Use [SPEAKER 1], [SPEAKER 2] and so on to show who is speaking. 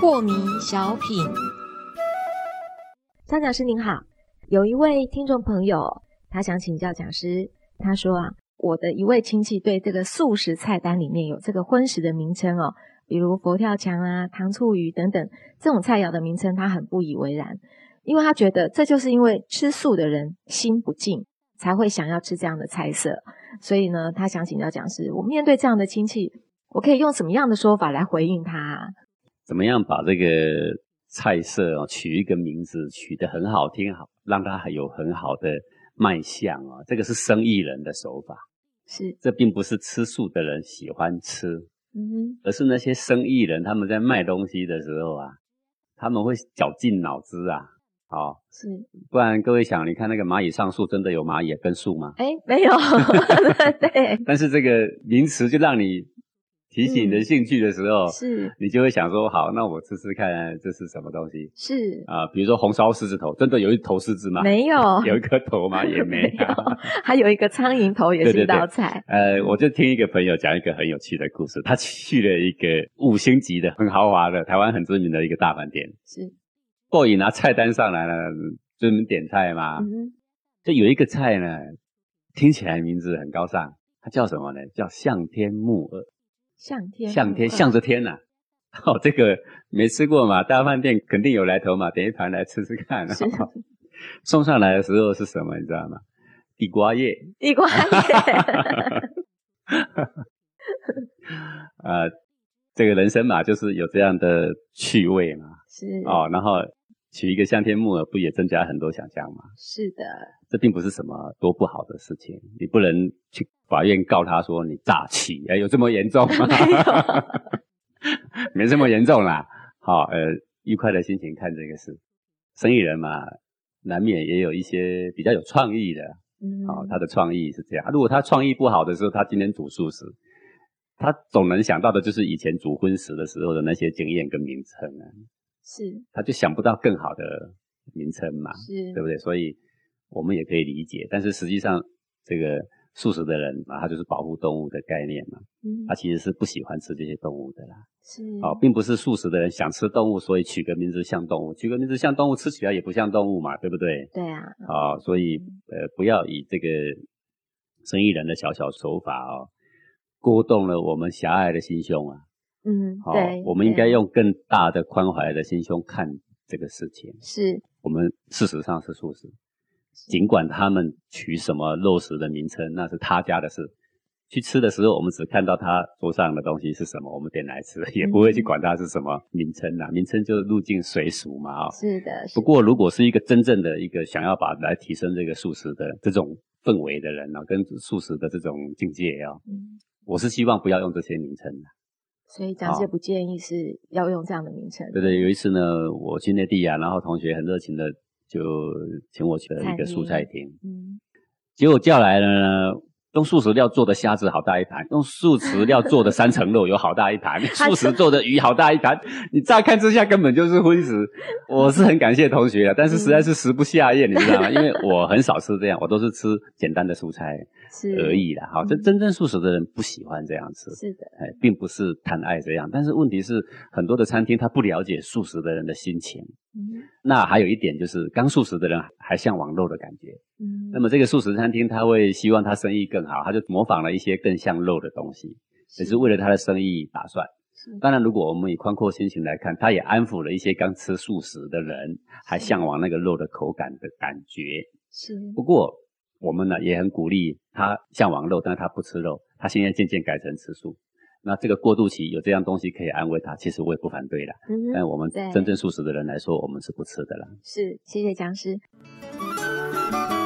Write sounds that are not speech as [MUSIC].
[SPEAKER 1] 破迷小品，张讲师您好，有一位听众朋友，他想请教讲师，他说啊，我的一位亲戚对这个素食菜单里面有这个荤食的名称哦，比如佛跳墙啊、糖醋鱼等等这种菜肴的名称，他很不以为然，因为他觉得这就是因为吃素的人心不静，才会想要吃这样的菜色，所以呢，他想请教讲师，我面对这样的亲戚，我可以用什么样的说法来回应他？
[SPEAKER 2] 怎么样把这个菜色哦取一个名字，取得很好听，好让它有很好的卖相啊？这个是生意人的手法，
[SPEAKER 1] 是
[SPEAKER 2] 这并不是吃素的人喜欢吃，
[SPEAKER 1] 嗯
[SPEAKER 2] 而是那些生意人他们在卖东西的时候啊，他们会绞尽脑汁啊，好、
[SPEAKER 1] 是，
[SPEAKER 2] 不然各位想，你看那个蚂蚁上树，真的有蚂蚁跟树吗？
[SPEAKER 1] 哎，没有，对，[LAUGHS]
[SPEAKER 2] 但是这个名词就让你提起你的兴趣的时候，
[SPEAKER 1] 是
[SPEAKER 2] 你就会想说，好，那我试试看这是什么东西
[SPEAKER 1] 是，
[SPEAKER 2] 啊、比如说红烧狮子头，真的有一头狮子吗？
[SPEAKER 1] 没有，[LAUGHS]
[SPEAKER 2] 有一颗头吗？也没有。[LAUGHS]
[SPEAKER 1] 还有一个苍蝇头也是一
[SPEAKER 2] 对对对
[SPEAKER 1] 道菜，
[SPEAKER 2] 呃，我就听一个朋友讲一个很有趣的故事，他去了一个五星级的、很豪华的、台湾很知名的一个大饭店，
[SPEAKER 1] 是，
[SPEAKER 2] 过瘾拿菜单上来了，专门点菜嘛，
[SPEAKER 1] 嗯
[SPEAKER 2] 就有一个菜呢，听起来名字很高尚，它叫什么呢？叫向天木耳。
[SPEAKER 1] 向天
[SPEAKER 2] 向天向着天呐、哦，这个没吃过嘛，大饭店肯定有来头嘛，点一盘来吃吃看。
[SPEAKER 1] 是
[SPEAKER 2] 送上来的时候是什么，你知道吗？地瓜叶。
[SPEAKER 1] 地瓜叶，[LAUGHS]
[SPEAKER 2] 呃，这个人生嘛，就是有这样的趣味嘛。
[SPEAKER 1] 是
[SPEAKER 2] 哦，然后取一个香天木耳，不也增加很多想象吗？
[SPEAKER 1] 是的，
[SPEAKER 2] 这并不是什么多不好的事情，你不能去法院告他说你诈欺，哎，有这么严重吗？[LAUGHS] [LAUGHS]
[SPEAKER 1] 没
[SPEAKER 2] 这么严重啦。好，呃，愉快的心情看这个事，生意人嘛，难免也有一些比较有创意的，
[SPEAKER 1] 嗯
[SPEAKER 2] 好、他的创意是这样。如果他创意不好的时候，他今天煮素食，他总能想到的就是以前煮荤食的时候的那些经验跟名称啊，
[SPEAKER 1] 是
[SPEAKER 2] 他就想不到更好的名称嘛。
[SPEAKER 1] 是，
[SPEAKER 2] 对不对？所以我们也可以理解，但是实际上，这个素食的人啊，他就是保护动物的概念嘛，
[SPEAKER 1] 嗯
[SPEAKER 2] 他其实是不喜欢吃这些动物的啦。
[SPEAKER 1] 是
[SPEAKER 2] 哦，并不是素食的人想吃动物，所以取个名字像动物，取个名字像动物，吃起来也不像动物嘛，对不对？
[SPEAKER 1] 对啊，
[SPEAKER 2] 哦、所以呃，不要以这个生意人的小小手法哦，勾动了我们狭隘的心胸啊。
[SPEAKER 1] 嗯，
[SPEAKER 2] 好、
[SPEAKER 1] 对，
[SPEAKER 2] 我们应该用更大的宽怀的心胸看这个事情。
[SPEAKER 1] 是
[SPEAKER 2] 我们事实上是素食，尽管他们取什么肉食的名称，那是他家的事。去吃的时候，我们只看到他桌上的东西是什么，我们点来吃，也不会去管它是什么名称啦。名称就入境随俗嘛啊、
[SPEAKER 1] 是的，
[SPEAKER 2] 不过，如果是一个真正的一个想要把来提升这个素食的这种氛围的人呢、跟素食的这种境界啊、
[SPEAKER 1] 嗯，
[SPEAKER 2] 我是希望不要用这些名称的。
[SPEAKER 1] 所以讲师不建议是要用这样的名称，
[SPEAKER 2] 对对，有一次呢，我去内地啊，然后同学很热情的就请我去了一个素菜厅，
[SPEAKER 1] 嗯，
[SPEAKER 2] 结果叫来了呢，用素食料做的虾子好大一盘，用素食料做的三层肉有好大一盘，[LAUGHS] 素食做的鱼好大一盘，你乍看之下根本就是荤食。我是很感谢同学啊，但是实在是食不下咽，你知道吗？因为我很少吃这样，我都是吃简单的蔬菜
[SPEAKER 1] 是
[SPEAKER 2] 而，已啦。好，
[SPEAKER 1] 这
[SPEAKER 2] 真真正素食的人不喜欢这样吃。
[SPEAKER 1] 是的，
[SPEAKER 2] 哎，并不是贪爱这样，但是问题是很多的餐厅他不了解素食的人的心情。
[SPEAKER 1] 嗯
[SPEAKER 2] 那还有一点就是，刚素食的人还向往肉的感觉。
[SPEAKER 1] 嗯，
[SPEAKER 2] 那么这个素食餐厅他会希望他生意更好，他就模仿了一些更像肉的东西，也是为了他的生意打算。
[SPEAKER 1] 是
[SPEAKER 2] 当然，如果我们以宽阔心情来看，他也安抚了一些刚吃素食的人，还向往那个肉的口感的感觉。
[SPEAKER 1] 是
[SPEAKER 2] 不过我们呢也很鼓励他向往肉，但是他不吃肉，他现在渐渐改成吃素。那这个过渡期有这样东西可以安慰他，其实我也不反对啦。
[SPEAKER 1] 嗯
[SPEAKER 2] 但我们真正素食的人来说，我们是不吃的啦。
[SPEAKER 1] 是，谢谢讲师。[LAUGHS]